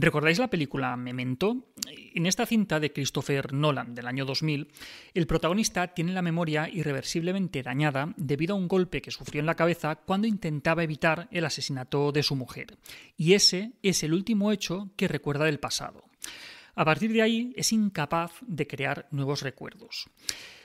¿Recordáis la película Memento? En esta cinta de Christopher Nolan del año 2000, el protagonista tiene la memoria irreversiblemente dañada debido a un golpe que sufrió en la cabeza cuando intentaba evitar el asesinato de su mujer. Y ese es el último hecho que recuerda del pasado. A partir de ahí es incapaz de crear nuevos recuerdos.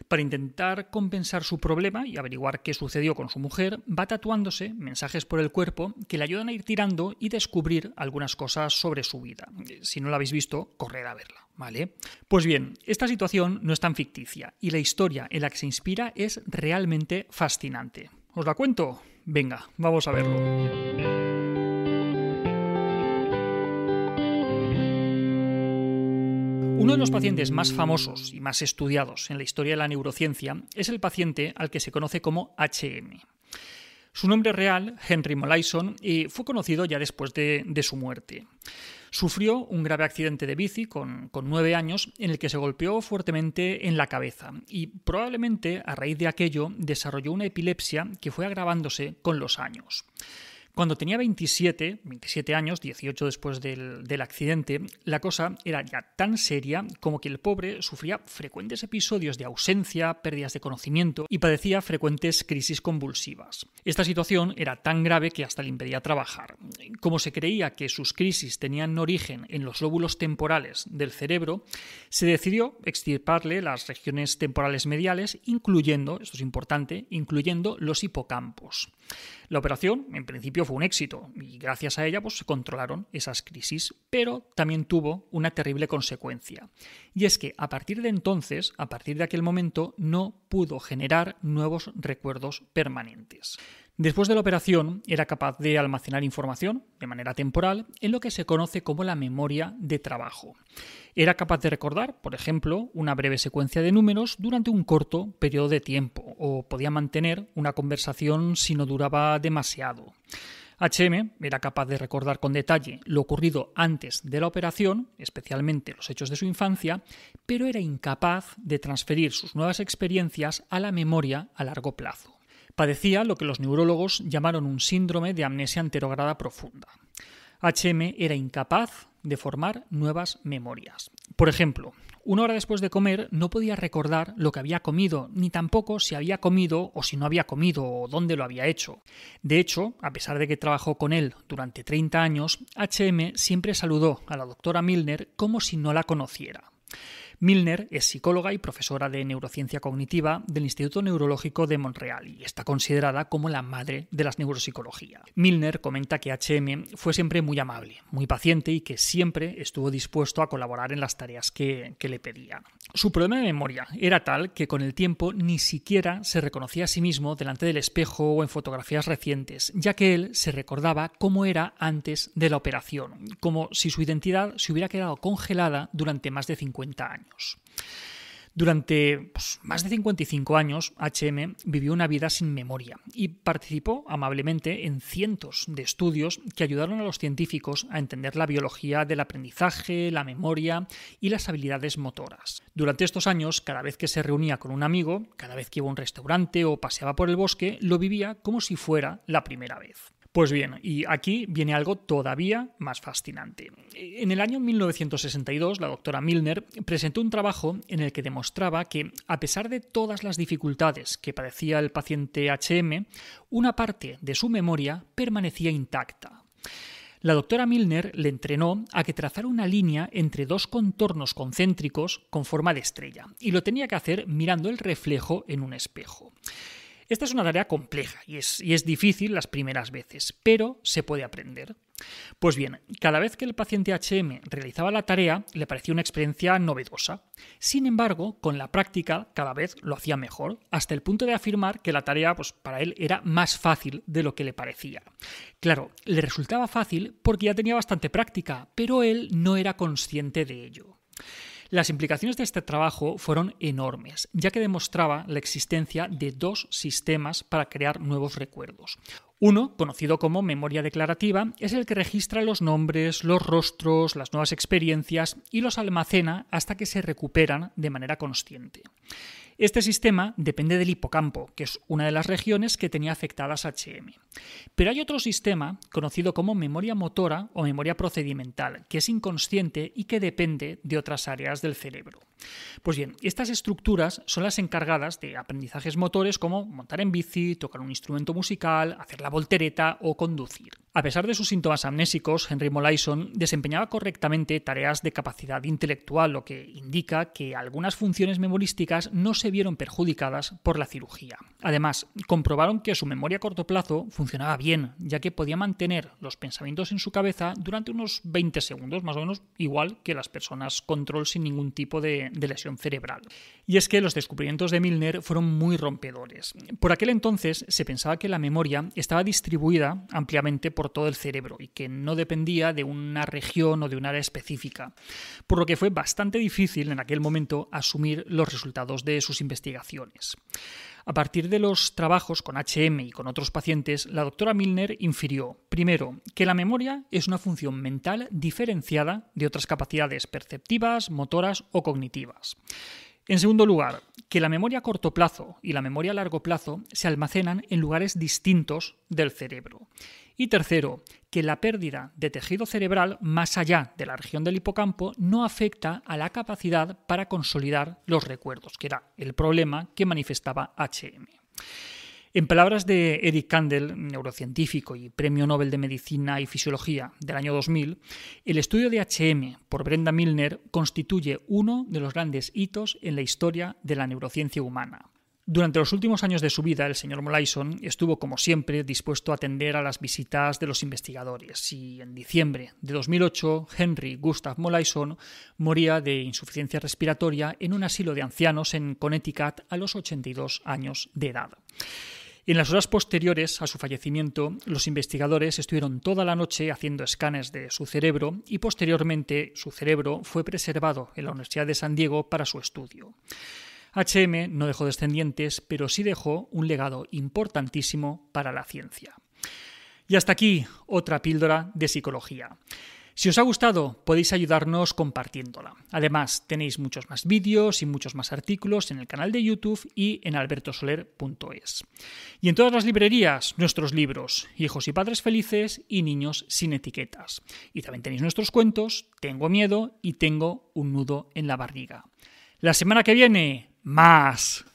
Para intentar compensar su problema y averiguar qué sucedió con su mujer, va tatuándose mensajes por el cuerpo que le ayudan a ir tirando y descubrir algunas cosas sobre su vida. Si no la habéis visto, corred a verla, ¿vale? Pues bien, esta situación no es tan ficticia y la historia en la que se inspira es realmente fascinante. ¿Os la cuento? Venga, vamos a verlo. Uno de los pacientes más famosos y más estudiados en la historia de la neurociencia es el paciente al que se conoce como HM. Su nombre real, Henry Molaison, fue conocido ya después de, su muerte. Sufrió un grave accidente de bici con, nueve años en el que se golpeó fuertemente en la cabeza y probablemente a raíz de aquello desarrolló una epilepsia que fue agravándose con los años. Cuando tenía 27, 27 años, 18 después del, del, accidente, la cosa era ya tan seria como que el pobre sufría frecuentes episodios de ausencia, pérdidas de conocimiento y padecía frecuentes crisis convulsivas. Esta situación era tan grave que hasta le impedía trabajar. Como se creía que sus crisis tenían origen en los lóbulos temporales del cerebro, se decidió extirparle las regiones temporales mediales, incluyendo, esto es importante, incluyendo los hipocampos. La operación, en principio, fue un éxito y gracias a ella pues, se controlaron esas crisis, pero también tuvo una terrible consecuencia. Y es que a partir de entonces, a partir de aquel momento, no pudo generar nuevos recuerdos permanentes. Después de la operación, era capaz de almacenar información de manera temporal en lo que se conoce como la memoria de trabajo. Era capaz de recordar, por ejemplo, una breve secuencia de números durante un corto periodo de tiempo, o podía mantener una conversación si no duraba demasiado. HM era capaz de recordar con detalle lo ocurrido antes de la operación, especialmente los hechos de su infancia, pero era incapaz de transferir sus nuevas experiencias a la memoria a largo plazo. Padecía lo que los neurólogos llamaron un síndrome de amnesia anterograda profunda. HM era incapaz de formar nuevas memorias. Por ejemplo, una hora después de comer no podía recordar lo que había comido, ni tampoco si había comido o si no había comido o dónde lo había hecho. De hecho, a pesar de que trabajó con él durante 30 años, HM siempre saludó a la doctora Milner como si no la conociera. Milner es psicóloga y profesora de neurociencia cognitiva del Instituto Neurológico de Montreal y está considerada como la madre de la neuropsicología. Milner comenta que HM fue siempre muy amable, muy paciente y que siempre estuvo dispuesto a colaborar en las tareas que, le pedían. Su problema de memoria era tal que con el tiempo ni siquiera se reconocía a sí mismo delante del espejo o en fotografías recientes, ya que él se recordaba cómo era antes de la operación, como si su identidad se hubiera quedado congelada durante más de 50 años. Durante pues, más de 55 años, HM vivió una vida sin memoria y participó amablemente en cientos de estudios que ayudaron a los científicos a entender la biología del aprendizaje, la memoria y las habilidades motoras. Durante estos años, cada vez que se reunía con un amigo, cada vez que iba a un restaurante o paseaba por el bosque, lo vivía como si fuera la primera vez. Pues bien, y aquí viene algo todavía más fascinante. En el año 1962, la doctora Milner presentó un trabajo en el que demostraba que, a pesar de todas las dificultades que padecía el paciente HM, una parte de su memoria permanecía intacta. La doctora Milner le entrenó a que trazara una línea entre dos contornos concéntricos con forma de estrella, y lo tenía que hacer mirando el reflejo en un espejo. Esta es una tarea compleja y es, difícil las primeras veces, pero se puede aprender. Pues bien, cada vez que el paciente HM realizaba la tarea le parecía una experiencia novedosa. Sin embargo, con la práctica cada vez lo hacía mejor, hasta el punto de afirmar que la tarea pues, para él era más fácil de lo que le parecía. Claro, le resultaba fácil porque ya tenía bastante práctica, pero él no era consciente de ello. Las implicaciones de este trabajo fueron enormes, ya que demostraba la existencia de dos sistemas para crear nuevos recuerdos. Uno, conocido como memoria declarativa, es el que registra los nombres, los rostros, las nuevas experiencias y los almacena hasta que se recuperan de manera consciente. Este sistema depende del hipocampo, que es una de las regiones que tenía afectadas HM. Pero hay otro sistema, conocido como memoria motora o memoria procedimental, que es inconsciente y que depende de otras áreas del cerebro. Pues bien, estas estructuras son las encargadas de aprendizajes motores como montar en bici, tocar un instrumento musical, hacer la voltereta o conducir. A pesar de sus síntomas amnésicos, Henry Molaison desempeñaba correctamente tareas de capacidad intelectual, lo que indica que algunas funciones memorísticas no se vieron perjudicadas por la cirugía. Además, comprobaron que su memoria a corto plazo funcionaba bien, ya que podía mantener los pensamientos en su cabeza durante unos 20 segundos, más o menos igual que las personas control sin ningún tipo de, de lesión cerebral. Y es que los descubrimientos de Milner fueron muy rompedores. Por aquel entonces se pensaba que la memoria estaba distribuida ampliamente por todo el cerebro y que no dependía de una región o de un área específica, por lo que fue bastante difícil en aquel momento asumir los resultados de sus investigaciones. A partir de los trabajos con HM y con otros pacientes, la doctora Milner infirió, primero, que la memoria es una función mental diferenciada de otras capacidades perceptivas, motoras o cognitivas. En segundo lugar, que la memoria a corto plazo y la memoria a largo plazo se almacenan en lugares distintos del cerebro. Y tercero, que la pérdida de tejido cerebral más allá de la región del hipocampo no afecta a la capacidad para consolidar los recuerdos, que era el problema que manifestaba HM. En palabras de Eric Kandel, neurocientífico y premio Nobel de Medicina y Fisiología del año 2000, el estudio de HM por Brenda Milner constituye uno de los grandes hitos en la historia de la neurociencia humana. Durante los últimos años de su vida, el señor Molaison estuvo, como siempre, dispuesto a atender a las visitas de los investigadores y en diciembre de 2008, Henry Gustav Molaison moría de insuficiencia respiratoria en un asilo de ancianos en Connecticut a los 82 años de edad. En las horas posteriores a su fallecimiento, los investigadores estuvieron toda la noche haciendo escanes de su cerebro y posteriormente su cerebro fue preservado en la Universidad de San Diego para su estudio. HM no dejó descendientes, pero sí dejó un legado importantísimo para la ciencia. Y hasta aquí otra píldora de psicología. Si os ha gustado, podéis ayudarnos compartiéndola. Además, tenéis muchos más vídeos y muchos más artículos en el canal de YouTube y en albertosoler.es. Y en todas las librerías, nuestros libros, Hijos y Padres Felices y Niños sin etiquetas. Y también tenéis nuestros cuentos, Tengo miedo y tengo un nudo en la barriga. La semana que viene, más.